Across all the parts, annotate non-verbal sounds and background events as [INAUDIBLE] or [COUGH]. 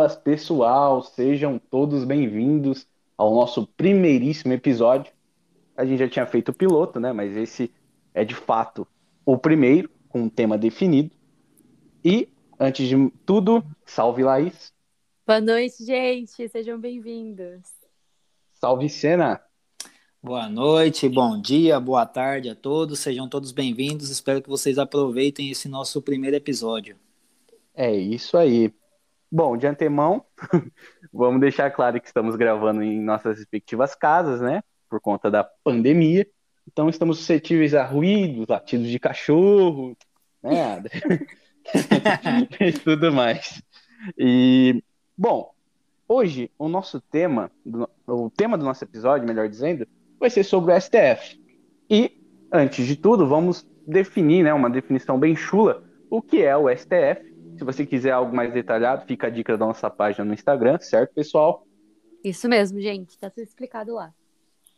boas, pessoal. Sejam todos bem-vindos ao nosso primeiríssimo episódio. A gente já tinha feito o piloto, né? Mas esse é de fato o primeiro, com um tema definido. E, antes de tudo, salve Laís. Boa noite, gente. Sejam bem-vindos. Salve Sena. Boa noite, bom dia, boa tarde a todos. Sejam todos bem-vindos. Espero que vocês aproveitem esse nosso primeiro episódio. É isso aí. Bom, de antemão, [LAUGHS] vamos deixar claro que estamos gravando em nossas respectivas casas, né? Por conta da pandemia. Então estamos suscetíveis a ruídos, latidos de cachorro, né? [LAUGHS] e tudo mais. E, bom, hoje o nosso tema, o tema do nosso episódio, melhor dizendo, vai ser sobre o STF. E, antes de tudo, vamos definir, né, uma definição bem chula, o que é o STF se você quiser algo mais detalhado, fica a dica da nossa página no Instagram, certo, pessoal? Isso mesmo, gente. Tá tudo explicado lá.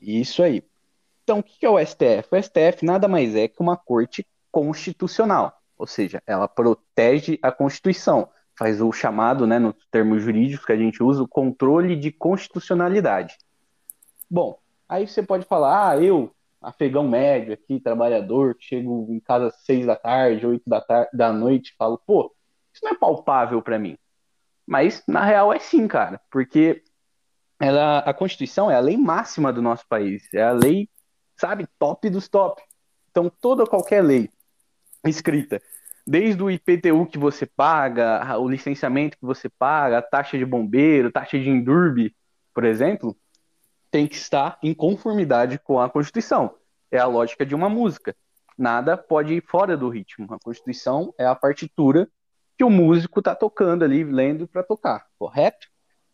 Isso aí. Então, o que é o STF? O STF nada mais é que uma corte constitucional, ou seja, ela protege a Constituição, faz o chamado, né, nos termos jurídicos que a gente usa, o controle de constitucionalidade. Bom, aí você pode falar, ah, eu, afegão médio aqui, trabalhador, chego em casa às seis da tarde, oito da, tarde, da noite, falo, pô, não é palpável para mim. Mas, na real, é sim, cara. Porque ela, a Constituição é a lei máxima do nosso país. É a lei, sabe, top dos top. Então, toda qualquer lei escrita, desde o IPTU que você paga, o licenciamento que você paga, a taxa de bombeiro, taxa de endurbe, por exemplo, tem que estar em conformidade com a Constituição. É a lógica de uma música. Nada pode ir fora do ritmo. A Constituição é a partitura que o músico está tocando ali, lendo para tocar, correto?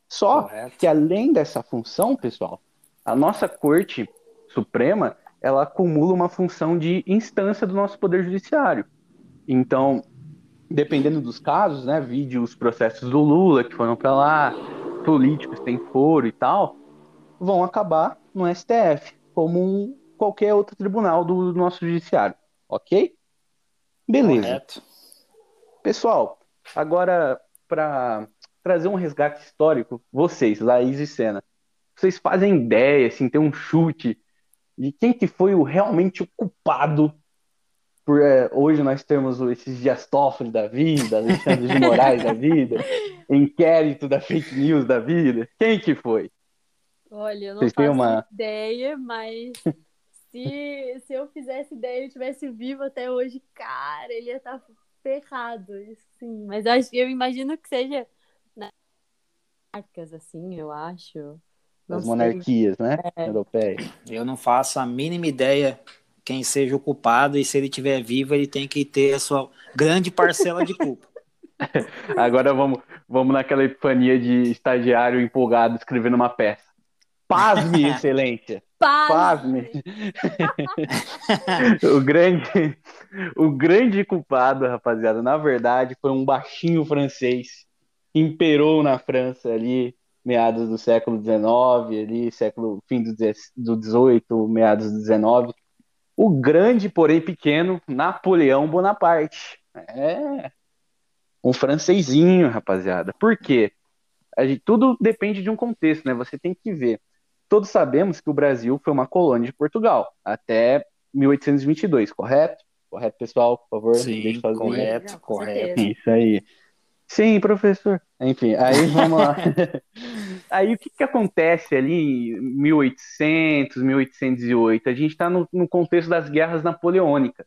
Só correto. que além dessa função, pessoal, a nossa Corte Suprema ela acumula uma função de instância do nosso Poder Judiciário. Então, dependendo dos casos, né, vide os processos do Lula que foram para lá, políticos têm foro e tal, vão acabar no STF, como um, qualquer outro tribunal do nosso judiciário, ok? Beleza. Correto. Pessoal, Agora, para trazer um resgate histórico, vocês, Laís e Senna, vocês fazem ideia, assim, ter um chute de quem que foi o realmente o culpado por é, hoje nós temos esses Dias Toffoli da vida, Alexandre de Moraes da vida, [LAUGHS] inquérito da fake news da vida. Quem que foi? Olha, eu não Vocês faço uma... ideia, mas se, se eu fizesse ideia e estivesse vivo até hoje, cara, ele ia estar ferrado, sim. Mas eu, acho, eu imagino que seja né, monarcas, assim, eu acho. As monarquias, né? É. Europeias. Eu não faço a mínima ideia quem seja o culpado e se ele estiver vivo, ele tem que ter a sua grande parcela de culpa. [LAUGHS] Agora vamos, vamos naquela epifania de estagiário empolgado escrevendo uma peça. Pasme, [LAUGHS] excelência. Pasme. [LAUGHS] o grande o grande culpado, rapaziada, na verdade, foi um baixinho francês que imperou na França ali meados do século XIX, ali século fim do XVIII, meados do XIX. O grande, porém pequeno, Napoleão Bonaparte. É um francesinho, rapaziada. Por quê? Gente, tudo depende de um contexto, né? Você tem que ver todos sabemos que o Brasil foi uma colônia de Portugal até 1822, correto? Correto, pessoal, por favor? Sim, correto, Não, correto. Isso aí. Sim, professor. Enfim, aí vamos lá. [LAUGHS] aí o que, que acontece ali em 1800, 1808? A gente está no, no contexto das guerras napoleônicas.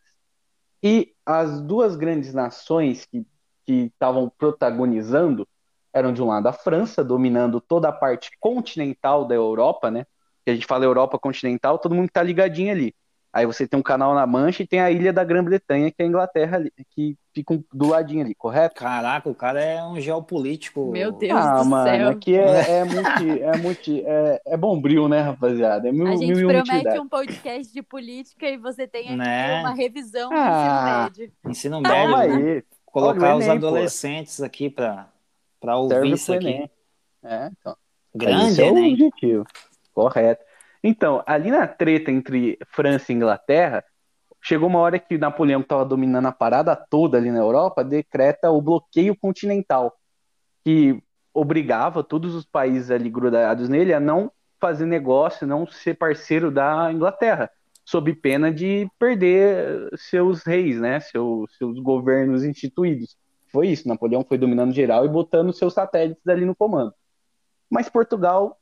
E as duas grandes nações que estavam protagonizando eram de um lado a França, dominando toda a parte continental da Europa, né? Que a gente fala Europa continental, todo mundo tá ligadinho ali. Aí você tem um canal na Mancha e tem a ilha da Grã-Bretanha, que é a Inglaterra, ali, que ficam do ladinho ali, correto? Caraca, o cara é um geopolítico. Meu Deus ah, do mano, céu. aqui é, [LAUGHS] é multi, é multi, é, é bombril, né, rapaziada? É mil, a gente promete um podcast de política e você tem aqui né? uma revisão do ah, ensino médio. Ensino médio. Aí. Colocar Olha, os adolescentes pô. aqui para para ouvir Serve isso aqui. É, então. Grande, é o objetivo. Correto. Então, ali na treta entre França e Inglaterra, chegou uma hora que Napoleão, que estava dominando a parada toda ali na Europa, decreta o bloqueio continental. Que obrigava todos os países ali grudados nele a não fazer negócio, não ser parceiro da Inglaterra, sob pena de perder seus reis, né, seus, seus governos instituídos. Foi isso, Napoleão foi dominando geral e botando seus satélites ali no comando. Mas Portugal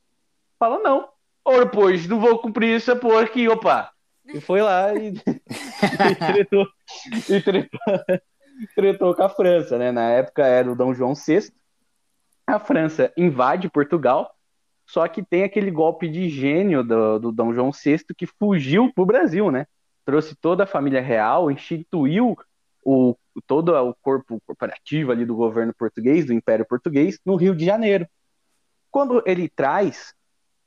fala não, ora pois, não vou cumprir essa porra aqui, opa. E foi lá e, e, [LAUGHS] tretou, e tretou, tretou com a França, né? Na época era o Dom João VI. A França invade Portugal, só que tem aquele golpe de gênio do, do Dom João VI que fugiu para o Brasil, né? Trouxe toda a família real, instituiu o, todo o corpo corporativo ali do governo português, do Império Português, no Rio de Janeiro. Quando ele traz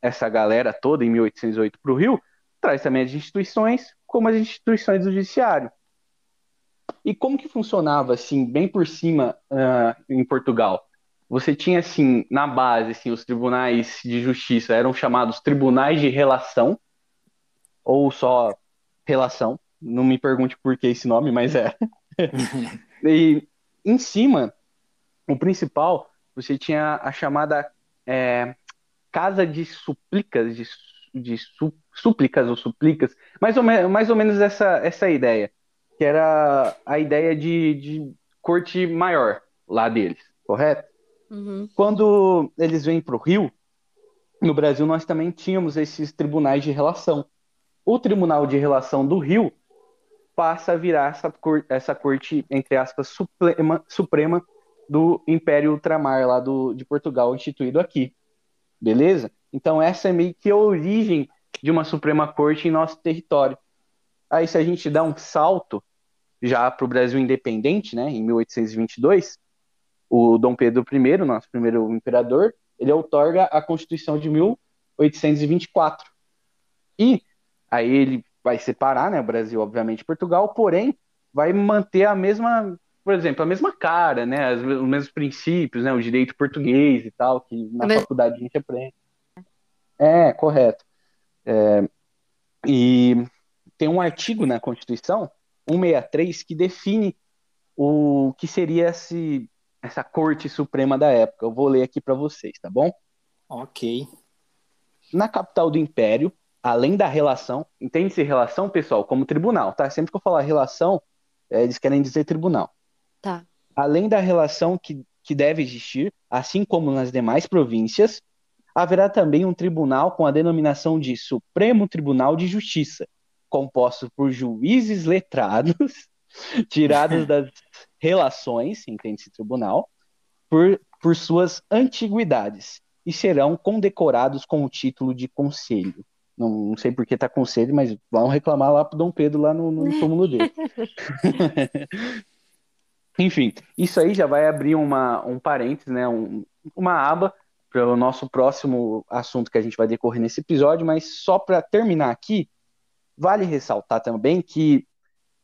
essa galera toda em 1808 para o Rio, traz também as instituições, como as instituições do judiciário. E como que funcionava, assim, bem por cima uh, em Portugal? Você tinha, assim, na base, assim, os tribunais de justiça eram chamados tribunais de relação, ou só relação. Não me pergunte por que esse nome, mas é. [LAUGHS] e em cima, o principal, você tinha a chamada é, Casa de Suplicas, de, de su, súplicas ou suplicas, mais ou, me, mais ou menos essa, essa ideia, que era a ideia de, de corte maior lá deles, correto? Uhum. Quando eles vêm para o Rio, no Brasil nós também tínhamos esses tribunais de relação. O Tribunal de Relação do Rio passa a virar essa, cor, essa corte, entre aspas, suprema, suprema do Império Ultramar lá do, de Portugal, instituído aqui. Beleza? Então essa é meio que a origem de uma Suprema Corte em nosso território. Aí se a gente dá um salto já para o Brasil independente, né, em 1822, o Dom Pedro I, nosso primeiro imperador, ele outorga a Constituição de 1824. E aí ele vai separar, né, o Brasil, obviamente, Portugal, porém vai manter a mesma, por exemplo, a mesma cara, né, os mesmos princípios, né, o direito português e tal, que na Mas... faculdade a gente aprende. É, correto. É, e tem um artigo na Constituição, 163, que define o que seria esse, essa Corte Suprema da época. Eu vou ler aqui para vocês, tá bom? Ok. Na capital do Império, além da relação, entende-se relação, pessoal, como tribunal, tá? Sempre que eu falar relação, é, eles querem dizer tribunal. Tá. Além da relação que, que deve existir, assim como nas demais províncias, haverá também um tribunal com a denominação de Supremo Tribunal de Justiça, composto por juízes letrados, [LAUGHS] tirados das relações, entende-se tribunal, por, por suas antiguidades, e serão condecorados com o título de conselho. Não, não sei por que tá conselho, mas vão reclamar lá pro Dom Pedro lá no, no [LAUGHS] túmulo dele. [LAUGHS] Enfim, isso aí já vai abrir uma, um parênteses, né, um, uma aba para o nosso próximo assunto que a gente vai decorrer nesse episódio, mas só para terminar aqui, vale ressaltar também que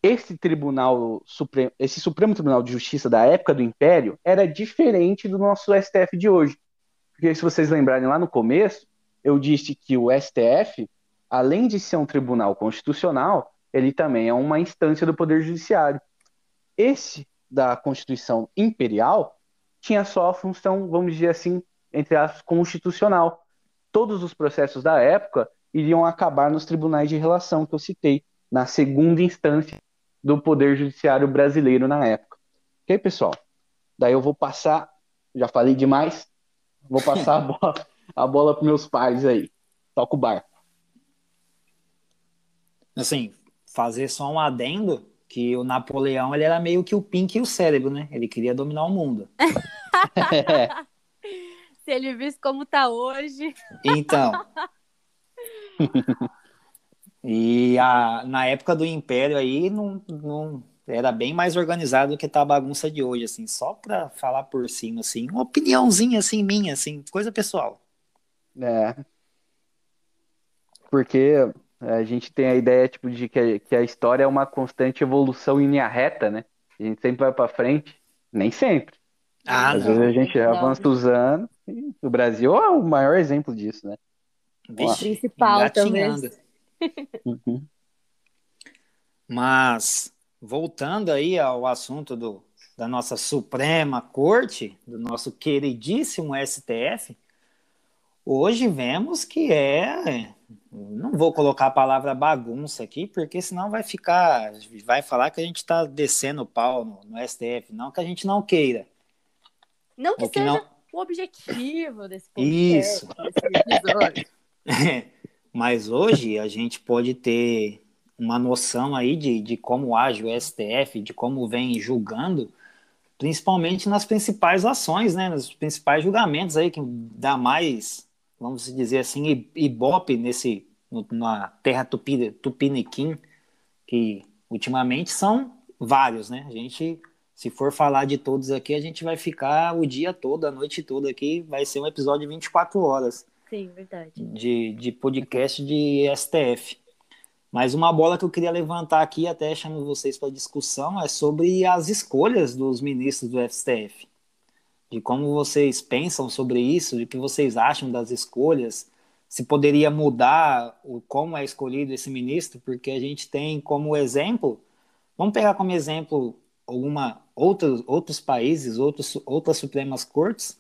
esse tribunal supremo, esse Supremo Tribunal de Justiça da época do Império era diferente do nosso STF de hoje. Porque se vocês lembrarem lá no começo, eu disse que o STF, além de ser um tribunal constitucional, ele também é uma instância do Poder Judiciário. Esse da Constituição Imperial tinha só a função, vamos dizer assim, entre aspas, constitucional. Todos os processos da época iriam acabar nos tribunais de relação que eu citei, na segunda instância do Poder Judiciário brasileiro na época. Ok, pessoal? Daí eu vou passar, já falei demais, vou passar a bola a bola para meus pais aí. Toca o barco. Assim, fazer só um adendo que o Napoleão ele era meio que o Pink e o cérebro, né? Ele queria dominar o mundo. [LAUGHS] [LAUGHS] Se ele visse como tá hoje. Então. [LAUGHS] e a, na época do Império aí não, não era bem mais organizado do que tá a bagunça de hoje, assim, só para falar por cima, assim, uma opiniãozinha assim minha, assim, coisa pessoal. É. Porque a gente tem a ideia tipo, de que a, que a história é uma constante evolução em linha reta, né? A gente sempre vai para frente. Nem sempre. Ah, Às não. vezes a gente não. avança os anos. E o Brasil é o maior exemplo disso, né? Vixe, principal também. Uhum. Mas, voltando aí ao assunto do, da nossa Suprema Corte, do nosso queridíssimo STF, hoje vemos que é. Não vou colocar a palavra bagunça aqui, porque senão vai ficar. Vai falar que a gente está descendo o pau no, no, STF. Não que a gente não queira. Não que, seja não... o objetivo desse podcast, Isso. Desse [LAUGHS] Mas hoje a gente pode ter uma noção aí de, de como age o STF, de como vem julgando, principalmente nas principais ações, né, nos principais julgamentos aí que dá mais vamos dizer assim, ibope nesse, na terra tupi, tupiniquim, que ultimamente são vários, né? A gente, se for falar de todos aqui, a gente vai ficar o dia todo, a noite toda aqui, vai ser um episódio de 24 horas. Sim, verdade. De, de podcast de STF. Mas uma bola que eu queria levantar aqui, até chamo vocês para discussão, é sobre as escolhas dos ministros do STF de como vocês pensam sobre isso, de que vocês acham das escolhas, se poderia mudar o como é escolhido esse ministro, porque a gente tem como exemplo, vamos pegar como exemplo alguma outros outros países, outros outras supremas cortes,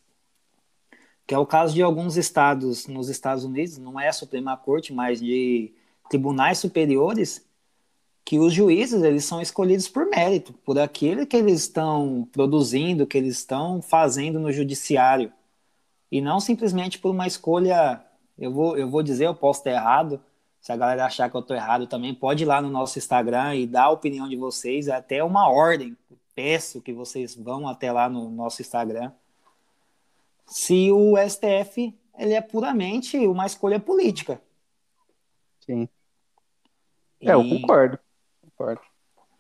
que é o caso de alguns estados nos Estados Unidos, não é a Suprema Corte, mas de tribunais superiores que os juízes eles são escolhidos por mérito, por aquilo que eles estão produzindo, que eles estão fazendo no judiciário, e não simplesmente por uma escolha. Eu vou, eu vou dizer, eu posso estar errado. Se a galera achar que eu estou errado também, pode ir lá no nosso Instagram e dar a opinião de vocês, é até uma ordem. Peço que vocês vão até lá no nosso Instagram. Se o STF ele é puramente uma escolha política. Sim. É, eu concordo. Concordo.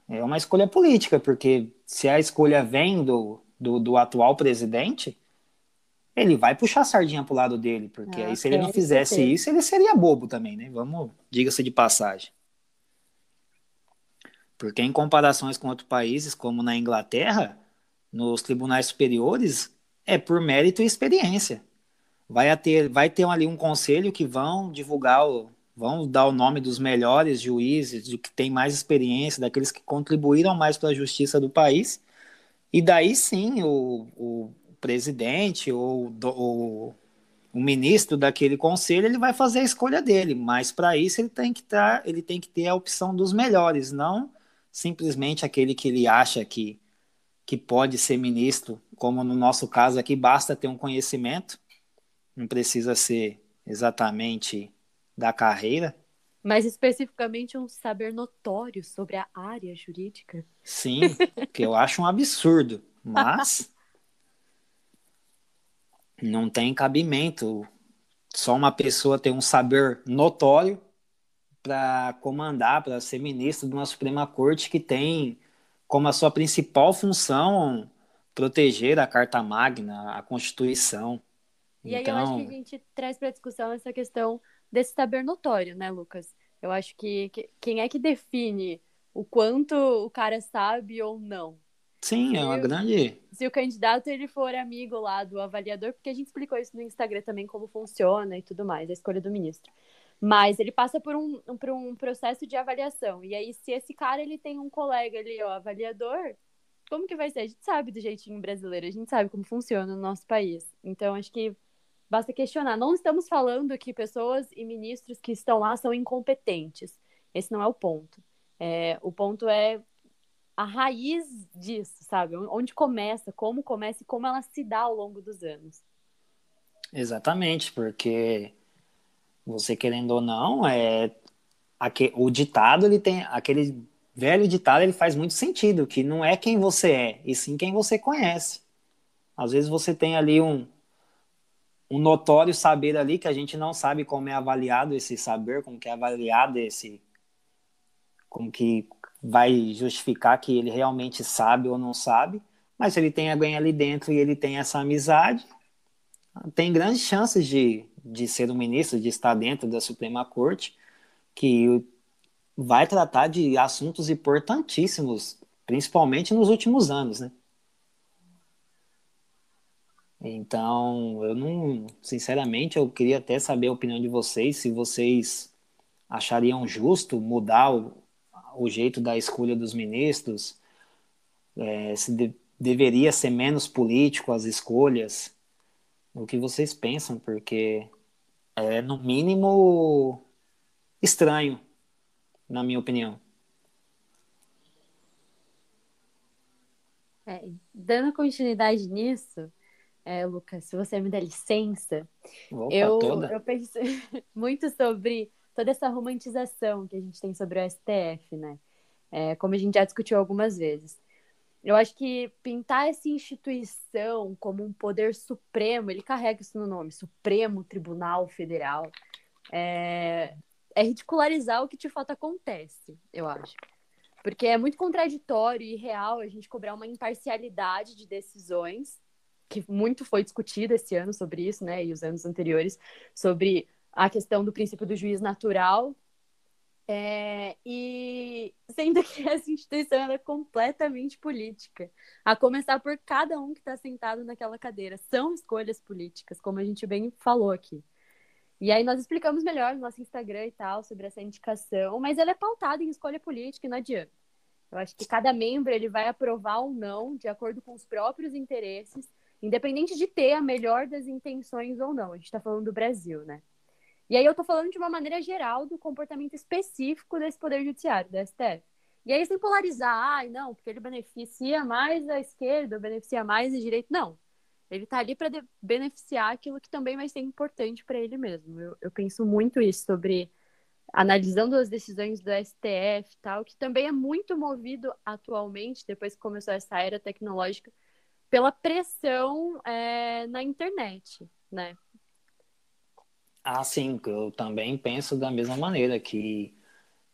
É uma escolha política, porque se a escolha vem do, do, do atual presidente, ele vai puxar a sardinha pro lado dele, porque ah, aí se ele não fizesse isso, ele seria bobo também, né? Vamos, diga-se de passagem. Porque em comparações com outros países, como na Inglaterra, nos tribunais superiores, é por mérito e experiência. Vai ter, vai ter ali um conselho que vão divulgar o, vão dar o nome dos melhores juízes, de que tem mais experiência, daqueles que contribuíram mais para a justiça do país. E daí sim o, o presidente ou o, o ministro daquele conselho ele vai fazer a escolha dele, mas para isso ele tem que estar, ele tem que ter a opção dos melhores, não simplesmente aquele que ele acha que que pode ser ministro, como no nosso caso aqui basta ter um conhecimento, não precisa ser exatamente da carreira. Mas especificamente um saber notório sobre a área jurídica. Sim, que eu acho um absurdo, mas não tem cabimento só uma pessoa ter um saber notório para comandar, para ser ministro de uma Suprema Corte que tem como a sua principal função proteger a Carta Magna, a Constituição. E então... aí eu acho que então a gente traz para discussão essa questão desse saber notório, né, Lucas? Eu acho que, que quem é que define o quanto o cara sabe ou não? Sim, é uma grande. Se o candidato ele for amigo lá do avaliador, porque a gente explicou isso no Instagram também como funciona e tudo mais, a escolha do ministro. Mas ele passa por um, por um processo de avaliação. E aí, se esse cara ele tem um colega ali, ó, avaliador, como que vai ser? A gente sabe do jeitinho brasileiro, a gente sabe como funciona no nosso país. Então, acho que Basta questionar. Não estamos falando que pessoas e ministros que estão lá são incompetentes. Esse não é o ponto. É, o ponto é a raiz disso, sabe? Onde começa, como começa e como ela se dá ao longo dos anos. Exatamente, porque você querendo ou não, é o ditado ele tem aquele velho ditado ele faz muito sentido, que não é quem você é, e sim quem você conhece. Às vezes você tem ali um, um notório saber ali que a gente não sabe como é avaliado esse saber, como que é avaliado esse como que vai justificar que ele realmente sabe ou não sabe, mas se ele tem alguém ali dentro e ele tem essa amizade, tem grandes chances de, de ser um ministro, de estar dentro da Suprema Corte, que vai tratar de assuntos importantíssimos, principalmente nos últimos anos, né? Então, eu não, sinceramente, eu queria até saber a opinião de vocês, se vocês achariam justo mudar o, o jeito da escolha dos ministros, é, se de, deveria ser menos político as escolhas? O que vocês pensam? Porque é, no mínimo, estranho, na minha opinião. É, dando continuidade nisso, é, Lucas, se você me der licença, Opa, eu, eu penso [LAUGHS] muito sobre toda essa romantização que a gente tem sobre o STF, né? É, como a gente já discutiu algumas vezes. Eu acho que pintar essa instituição como um poder supremo, ele carrega isso no nome, Supremo Tribunal Federal, é, é ridicularizar o que de fato acontece, eu acho. Porque é muito contraditório e real a gente cobrar uma imparcialidade de decisões, que muito foi discutido esse ano sobre isso, né, e os anos anteriores, sobre a questão do princípio do juiz natural, é, e sendo que [LAUGHS] essa instituição é completamente política, a começar por cada um que está sentado naquela cadeira. São escolhas políticas, como a gente bem falou aqui. E aí nós explicamos melhor no nosso Instagram e tal sobre essa indicação, mas ela é pautada em escolha política e não adianta. Eu acho que cada membro ele vai aprovar ou não de acordo com os próprios interesses, independente de ter a melhor das intenções ou não. A gente está falando do Brasil, né? E aí eu tô falando de uma maneira geral do comportamento específico desse poder judiciário, da STF. E aí sem polarizar, ai, não, porque ele beneficia mais a esquerda, beneficia mais a direita. Não. Ele tá ali para beneficiar aquilo que também vai ser importante para ele mesmo. Eu, eu penso muito isso sobre analisando as decisões do STF tal, que também é muito movido atualmente, depois que começou essa era tecnológica, pela pressão é, na internet, né? Ah, sim, eu também penso da mesma maneira que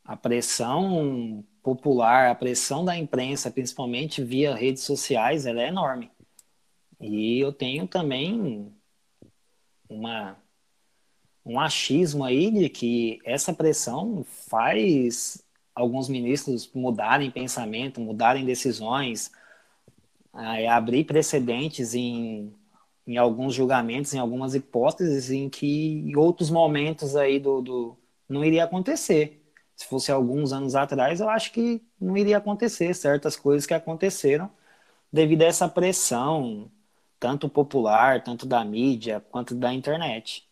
a pressão popular, a pressão da imprensa, principalmente via redes sociais, ela é enorme. E eu tenho também uma um achismo aí de que essa pressão faz alguns ministros mudarem pensamento, mudarem decisões, abrir precedentes em em alguns julgamentos, em algumas hipóteses, em que em outros momentos aí do, do não iria acontecer. Se fosse alguns anos atrás, eu acho que não iria acontecer certas coisas que aconteceram devido a essa pressão, tanto popular, tanto da mídia, quanto da internet.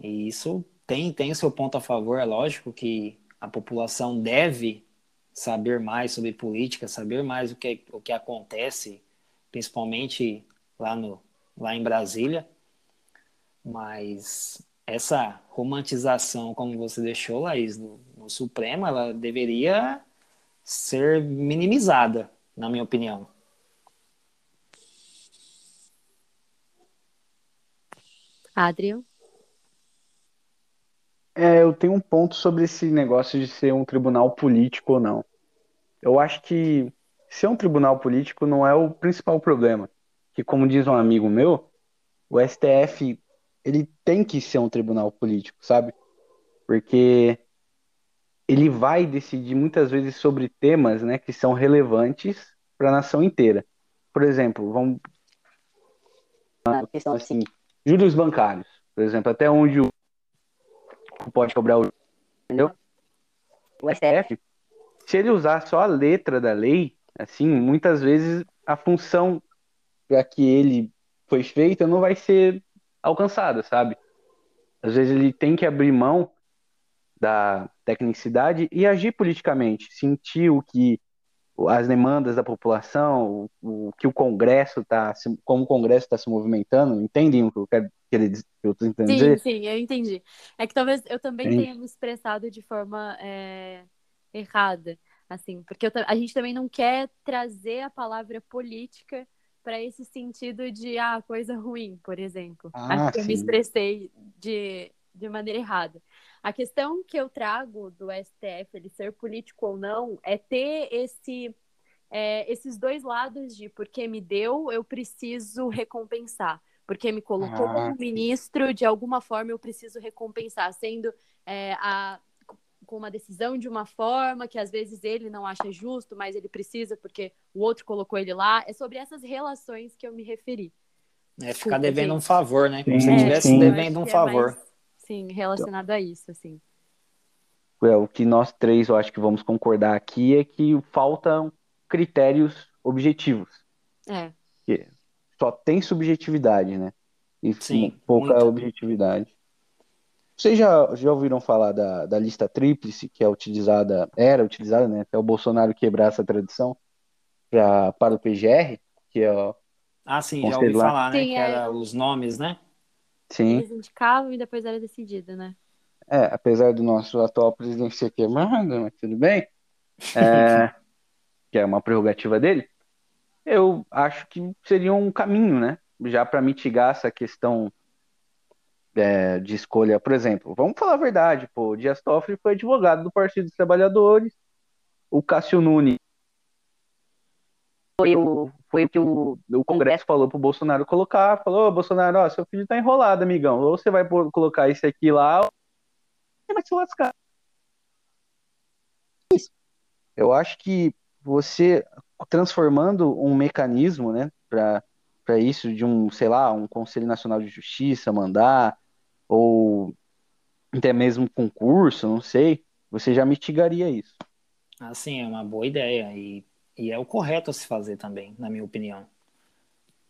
E isso tem, tem o seu ponto a favor, é lógico que a população deve saber mais sobre política, saber mais o que, o que acontece, principalmente lá, no, lá em Brasília, mas essa romantização, como você deixou, Laís, no, no Supremo, ela deveria ser minimizada, na minha opinião. Adriel? É, eu tenho um ponto sobre esse negócio de ser um tribunal político ou não. Eu acho que ser um tribunal político não é o principal problema que, como diz um amigo meu, o STF ele tem que ser um tribunal político, sabe? Porque ele vai decidir muitas vezes sobre temas, né, que são relevantes para a nação inteira. Por exemplo, vamos uma questão assim, juros bancários, por exemplo, até onde o pode cobrar o entendeu? O STF, se ele usar só a letra da lei, assim, muitas vezes a função para que ele foi feito não vai ser alcançada, sabe? Às vezes ele tem que abrir mão da tecnicidade e agir politicamente, sentir o que as demandas da população, o, o que o Congresso está, como o Congresso está se movimentando, entendem o que eu quero que ele eu tô sim? Sim, eu entendi. É que talvez eu também tenha me expressado de forma é, errada, assim, porque eu, a gente também não quer trazer a palavra política para esse sentido de ah, coisa ruim, por exemplo. Ah, Acho que eu me expressei de, de maneira errada. A questão que eu trago do STF, ele ser político ou não, é ter esse, é, esses dois lados de porque me deu, eu preciso recompensar. Porque me colocou ah, como ministro, de alguma forma eu preciso recompensar, sendo é, a com uma decisão de uma forma que às vezes ele não acha justo, mas ele precisa porque o outro colocou ele lá. É sobre essas relações que eu me referi. É ficar devendo gente. um favor, né? Como se estivesse devendo um favor. É mais, sim, relacionado a isso, assim. É, o que nós três, eu acho que vamos concordar aqui é que faltam critérios objetivos. É. Que só tem subjetividade, né? E Sim, pouca muito. objetividade. Vocês já, já ouviram falar da, da lista tríplice, que é utilizada, era utilizada, né? Até o Bolsonaro quebrar essa tradição pra, para o PGR, que é ó, Ah, sim, já ouvi lá. falar, né? Sim, que é. era os nomes, né? Sim, Eles indicavam e depois era decidido, né? é, apesar do nosso atual presidente ser queimado, mas tudo bem, é, [LAUGHS] que é uma prerrogativa dele, eu acho que seria um caminho, né? Já para mitigar essa questão é, de escolha, por exemplo, vamos falar a verdade, pô, o Dias Toffoli foi advogado do Partido dos Trabalhadores, o Cássio Nunes foi o, foi o que o, o Congresso falou pro Bolsonaro colocar, falou, Bolsonaro, ó, seu filho tá enrolado, amigão, ou você vai colocar esse aqui lá, ou você vai se lascar. Eu acho que você transformando um mecanismo, né, para para isso de um, sei lá, um Conselho Nacional de Justiça mandar ou até mesmo concurso, não sei, você já mitigaria isso. Assim, é uma boa ideia e, e é o correto a se fazer também, na minha opinião.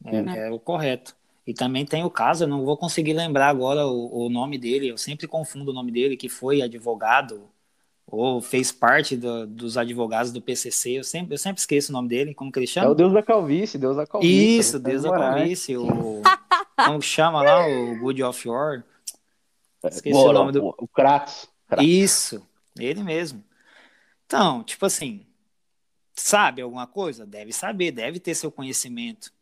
É, Sim. é o correto. E também tem o caso, eu não vou conseguir lembrar agora o, o nome dele, eu sempre confundo o nome dele, que foi advogado ou fez parte do- dos advogados do PCC, eu sempre, eu sempre esqueço o nome dele, como que ele É chama? o Deus da calvície, Deus da calvície. Isso, Deus da calvície, o... Como que chama lá? O Good of War? Esqueci Bora, o nome do... o, o Kratos. Kratos. Isso, ele mesmo. Então, tipo assim, sabe alguma coisa? Deve saber, deve ter seu conhecimento.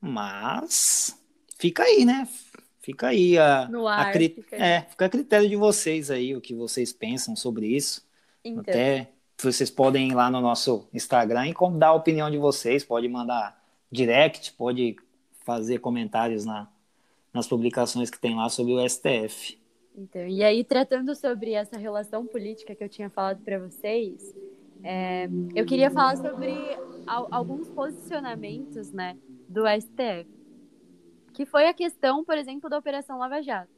Mas fica aí, né? Fica aí a, No a ar, cri- fica aí. é, fica a critério de vocês aí, o que vocês pensam sobre isso. Então, Até vocês podem ir lá no nosso Instagram e dar a opinião de vocês, pode mandar direct, pode fazer comentários na, nas publicações que tem lá sobre o STF. então, e aí, tratando sobre essa relação política que eu tinha falado para vocês, é, eu queria falar sobre al- alguns posicionamentos né, do STF, que foi a questão, por exemplo, da Operação Lava Jato.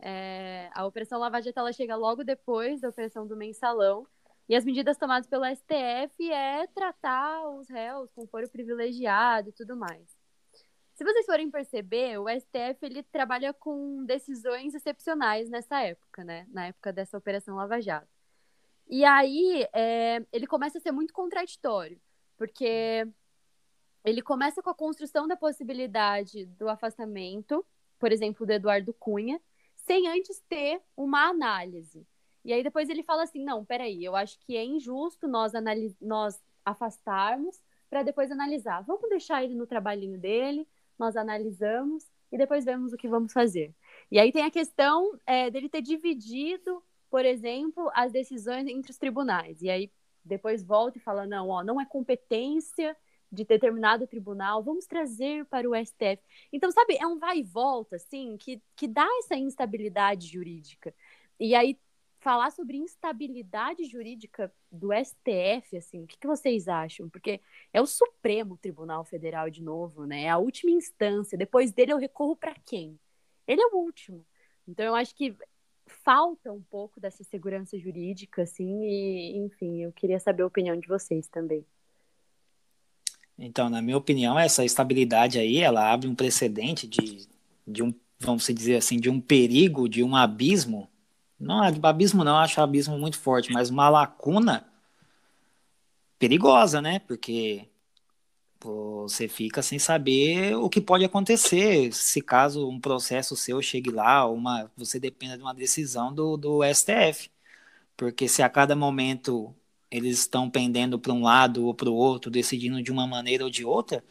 É, a Operação Lava Jato ela chega logo depois da Operação do Mensalão, e as medidas tomadas pelo STF é tratar os réus com foro privilegiado e tudo mais. Se vocês forem perceber, o STF ele trabalha com decisões excepcionais nessa época, né? Na época dessa Operação Lava Jato. E aí é, ele começa a ser muito contraditório, porque ele começa com a construção da possibilidade do afastamento, por exemplo, do Eduardo Cunha, sem antes ter uma análise. E aí depois ele fala assim, não, peraí, eu acho que é injusto nós, nós afastarmos para depois analisar. Vamos deixar ele no trabalhinho dele, nós analisamos e depois vemos o que vamos fazer. E aí tem a questão é, dele ter dividido, por exemplo, as decisões entre os tribunais. E aí depois volta e fala, não, ó, não é competência de determinado tribunal, vamos trazer para o STF. Então, sabe, é um vai e volta, assim, que, que dá essa instabilidade jurídica. E aí, falar sobre instabilidade jurídica do STF, assim, o que, que vocês acham? Porque é o Supremo Tribunal Federal de novo, né? É a última instância. Depois dele eu recorro para quem? Ele é o último. Então eu acho que falta um pouco dessa segurança jurídica, assim, e enfim, eu queria saber a opinião de vocês também. Então, na minha opinião, essa estabilidade aí, ela abre um precedente de, de um, vamos dizer assim, de um perigo, de um abismo. Não, abismo não, acho abismo muito forte, mas uma lacuna perigosa, né? Porque você fica sem saber o que pode acontecer se caso um processo seu chegue lá, uma, você dependa de uma decisão do, do STF. Porque se a cada momento eles estão pendendo para um lado ou para o outro, decidindo de uma maneira ou de outra,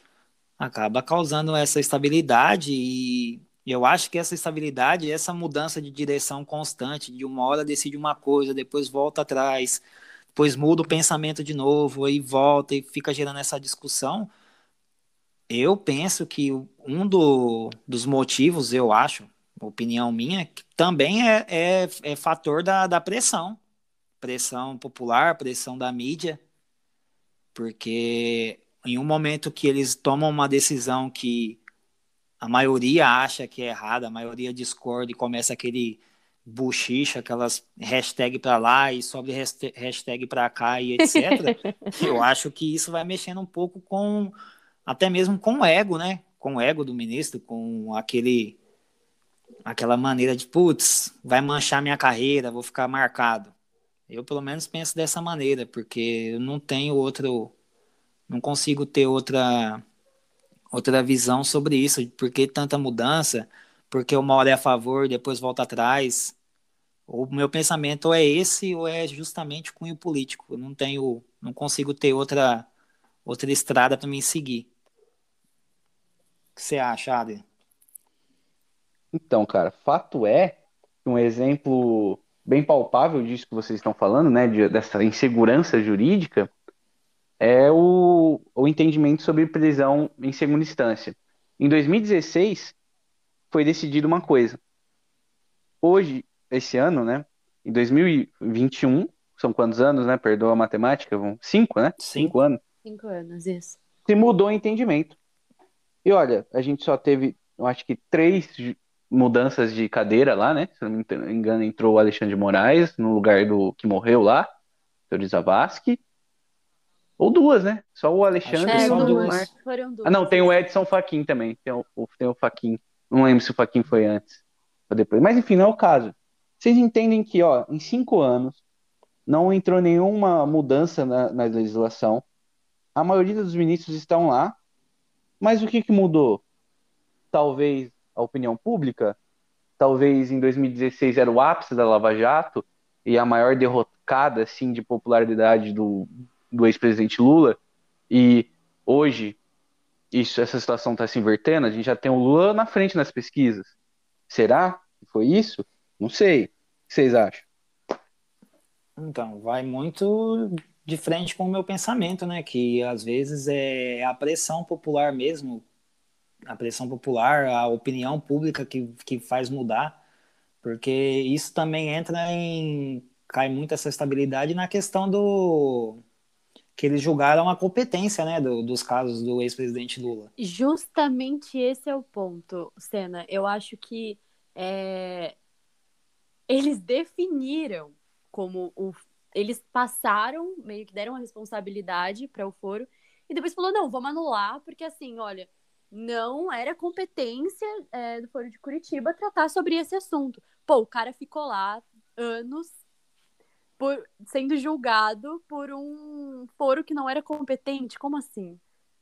acaba causando essa estabilidade e eu acho que essa estabilidade, essa mudança de direção constante, de uma hora decide uma coisa, depois volta atrás, depois muda o pensamento de novo, aí volta e fica gerando essa discussão. Eu penso que um do, dos motivos, eu acho, opinião minha, que também é, é, é fator da, da pressão pressão popular, pressão da mídia, porque em um momento que eles tomam uma decisão que a maioria acha que é errada, a maioria discorda e começa aquele buchicha, aquelas hashtag para lá e sobre hashtag para cá e etc. [LAUGHS] eu acho que isso vai mexendo um pouco com até mesmo com o ego, né? Com o ego do ministro, com aquele aquela maneira de putz, vai manchar minha carreira, vou ficar marcado. Eu pelo menos penso dessa maneira, porque eu não tenho outro não consigo ter outra outra visão sobre isso, por que tanta mudança? porque uma hora é a favor, depois volta atrás. O meu pensamento é esse ou é justamente cunho político. Eu não tenho, não consigo ter outra outra estrada para me seguir. O que você acha, Adrian? Então, cara, fato é um exemplo bem palpável disso que vocês estão falando, né, de, dessa insegurança jurídica, é o, o entendimento sobre prisão em segunda instância. Em 2016, foi decidido uma coisa. Hoje, esse ano, né? Em 2021, são quantos anos, né? Perdoa a matemática, vão cinco, né? Cinco anos. Cinco anos, isso. Se mudou o entendimento. E olha, a gente só teve, eu acho que três mudanças de cadeira lá, né? Se não me engano, entrou o Alexandre de Moraes no lugar do que morreu lá, o Zavascki. Ou duas, né? Só o Alexandre é, e o duas. Foram duas. Ah, não, tem o Edson Faquin também. Tem o, tem o Faquin. Não lembro se o Faquin foi antes ou depois. Mas enfim, não é o caso. Vocês entendem que, ó, em cinco anos, não entrou nenhuma mudança na, na legislação. A maioria dos ministros estão lá. Mas o que, que mudou? Talvez a opinião pública? Talvez em 2016 era o ápice da Lava Jato e a maior derrocada assim, de popularidade do, do ex-presidente Lula. E hoje isso, essa situação está se invertendo, a gente já tem o Lula na frente nas pesquisas. Será que foi isso? Não sei. O que vocês acham? Então, vai muito de frente com o meu pensamento, né? Que às vezes é a pressão popular mesmo, a pressão popular, a opinião pública que, que faz mudar, porque isso também entra em. cai muito essa estabilidade na questão do que eles julgaram a competência né, do, dos casos do ex-presidente Lula. Justamente esse é o ponto, Senna. Eu acho que é, eles definiram como o. Eles passaram, meio que deram a responsabilidade para o foro, e depois falou: não, vamos anular, porque assim, olha, não era competência é, do Foro de Curitiba tratar sobre esse assunto. Pô, o cara ficou lá anos por, sendo julgado por um foro que não era competente. Como assim?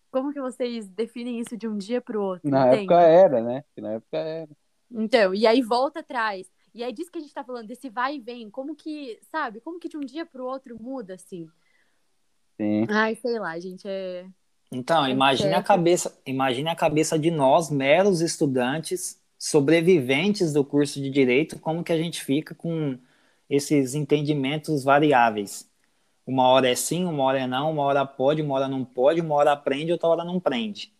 Como que vocês definem isso de um dia para o outro? Na entende? época era, né? Na época era. Então, e aí volta atrás. E aí disso que a gente está falando, desse vai e vem. Como que, sabe? Como que de um dia para o outro muda, assim? Sim. Ai, sei lá, gente, é... Então, é imagine a cabeça, imagine a cabeça de nós, meros estudantes, sobreviventes do curso de direito, como que a gente fica com esses entendimentos variáveis. Uma hora é sim, uma hora é não, uma hora pode, uma hora não pode, uma hora aprende, outra hora não prende.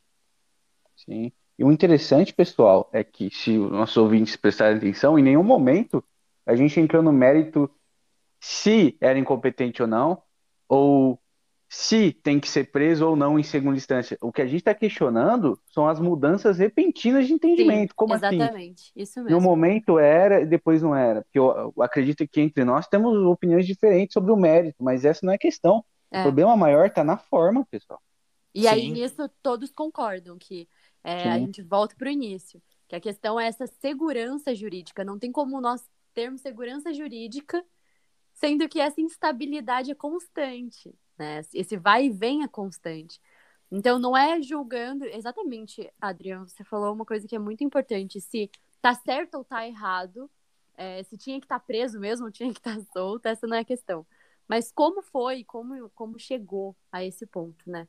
Sim. E o interessante, pessoal, é que se os nossos ouvintes prestarem atenção, em nenhum momento a gente entrou no mérito se era incompetente ou não, ou se tem que ser preso ou não em segunda instância. O que a gente está questionando são as mudanças repentinas de entendimento. Sim, Como exatamente. assim? Exatamente, isso mesmo. No momento era e depois não era. Porque eu, eu, acredito que entre nós temos opiniões diferentes sobre o mérito, mas essa não é a questão. É. O problema maior está na forma, pessoal. E Sim. aí nisso todos concordam que é, a gente volta para o início, que a questão é essa segurança jurídica. Não tem como nós termos segurança jurídica, sendo que essa instabilidade é constante né? Esse vai e vem é constante. Então, não é julgando. Exatamente, Adriano, você falou uma coisa que é muito importante. Se tá certo ou tá errado, é, se tinha que estar tá preso mesmo ou tinha que estar tá [LAUGHS] solto, essa não é a questão. Mas como foi, como, como chegou a esse ponto, né?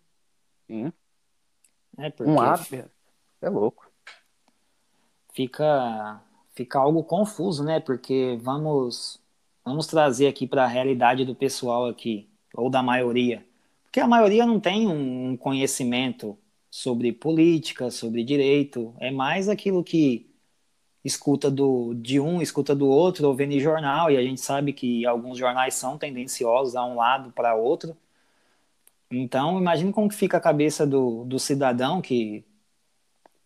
Sim. É porque... Um hábito. É louco. Fica, fica algo confuso, né? Porque vamos, vamos trazer aqui para a realidade do pessoal aqui ou da maioria. Porque a maioria não tem um conhecimento sobre política, sobre direito, é mais aquilo que escuta do, de um, escuta do outro, ou vê em jornal, e a gente sabe que alguns jornais são tendenciosos a um lado para outro. Então, imagine como que fica a cabeça do, do cidadão que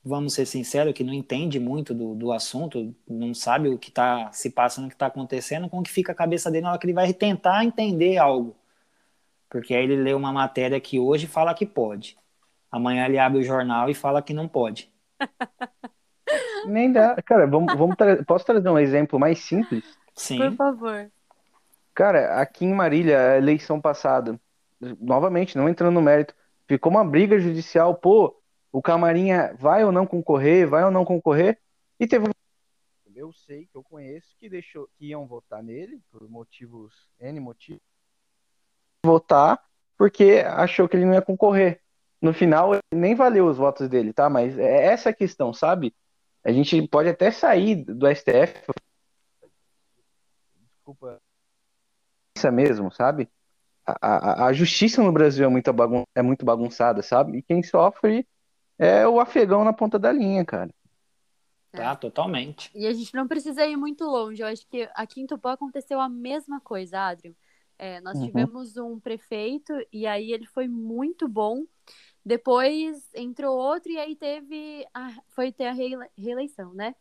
vamos ser sinceros, que não entende muito do, do assunto, não sabe o que está se passando, o que está acontecendo, como que fica a cabeça dele na hora que ele vai tentar entender algo. Porque aí ele lê uma matéria que hoje fala que pode. Amanhã ele abre o jornal e fala que não pode. [LAUGHS] Nem dá. Cara, vamos, vamos tra... posso trazer um exemplo mais simples? Sim. Por favor. Cara, aqui em Marília, a eleição passada, novamente, não entrando no mérito, ficou uma briga judicial, pô, o Camarinha vai ou não concorrer, vai ou não concorrer, e teve eu sei que eu conheço que deixou que iam votar nele por motivos N motivos votar porque achou que ele não ia concorrer. No final nem valeu os votos dele, tá? Mas é essa a questão, sabe? A gente pode até sair do STF desculpa isso mesmo, sabe? A, a, a justiça no Brasil é muito, bagun é muito bagunçada, sabe? E quem sofre é o afegão na ponta da linha, cara. Tá, é. totalmente. E a gente não precisa ir muito longe. Eu acho que aqui em Tupã aconteceu a mesma coisa, Adriano. É, nós uhum. tivemos um prefeito e aí ele foi muito bom. Depois entrou outro e aí teve a, foi ter a reeleição, né?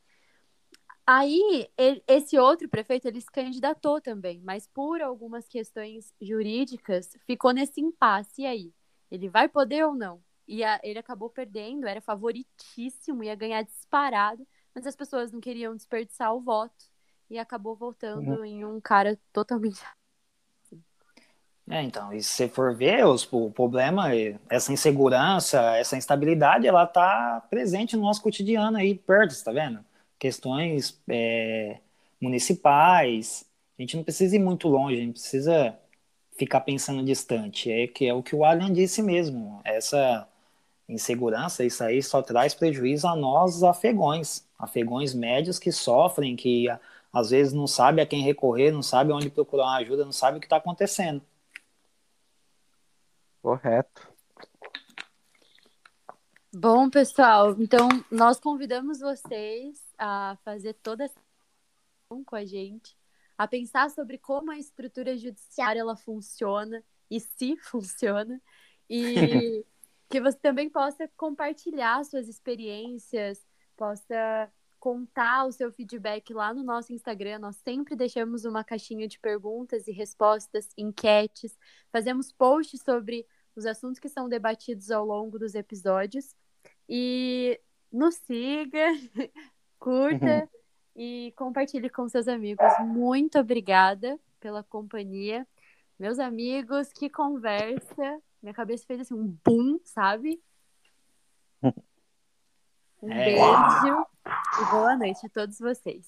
Aí ele, esse outro prefeito ele se candidatou também, mas por algumas questões jurídicas ficou nesse impasse e aí ele vai poder ou não? E a, ele acabou perdendo, era favoritíssimo, ia ganhar disparado, mas as pessoas não queriam desperdiçar o voto e acabou voltando uhum. em um cara totalmente. [LAUGHS] É, então, e se você for ver, os, o problema, essa insegurança, essa instabilidade, ela tá presente no nosso cotidiano aí perto, tá vendo? Questões é, municipais, a gente não precisa ir muito longe, a gente precisa ficar pensando distante, é que é o que o Alan disse mesmo, essa insegurança, isso aí só traz prejuízo a nós afegões, afegões médios que sofrem, que às vezes não sabe a quem recorrer, não sabe onde procurar uma ajuda, não sabe o que está acontecendo. Correto. Bom, pessoal, então nós convidamos vocês a fazer toda essa com a gente, a pensar sobre como a estrutura judiciária ela funciona e se funciona e [LAUGHS] que você também possa compartilhar suas experiências, possa contar o seu feedback lá no nosso Instagram. Nós sempre deixamos uma caixinha de perguntas e respostas, enquetes, fazemos posts sobre os assuntos que são debatidos ao longo dos episódios. E nos siga, [LAUGHS] curta uhum. e compartilhe com seus amigos. Muito obrigada pela companhia. Meus amigos, que conversa. Minha cabeça fez assim um boom, sabe? Um é. beijo e boa noite a todos vocês.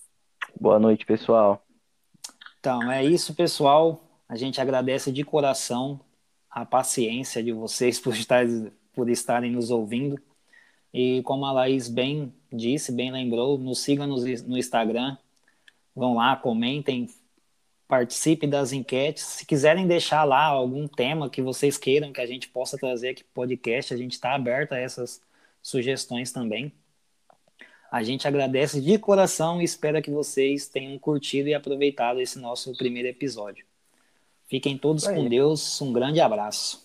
Boa noite, pessoal. Então, é isso, pessoal. A gente agradece de coração a paciência de vocês por, estar, por estarem nos ouvindo. E como a Laís bem disse, bem lembrou, nos sigam no, no Instagram. Vão lá, comentem, participe das enquetes. Se quiserem deixar lá algum tema que vocês queiram que a gente possa trazer aqui podcast, a gente está aberto a essas sugestões também. A gente agradece de coração e espera que vocês tenham curtido e aproveitado esse nosso primeiro episódio. Fiquem todos com Deus. Um grande abraço.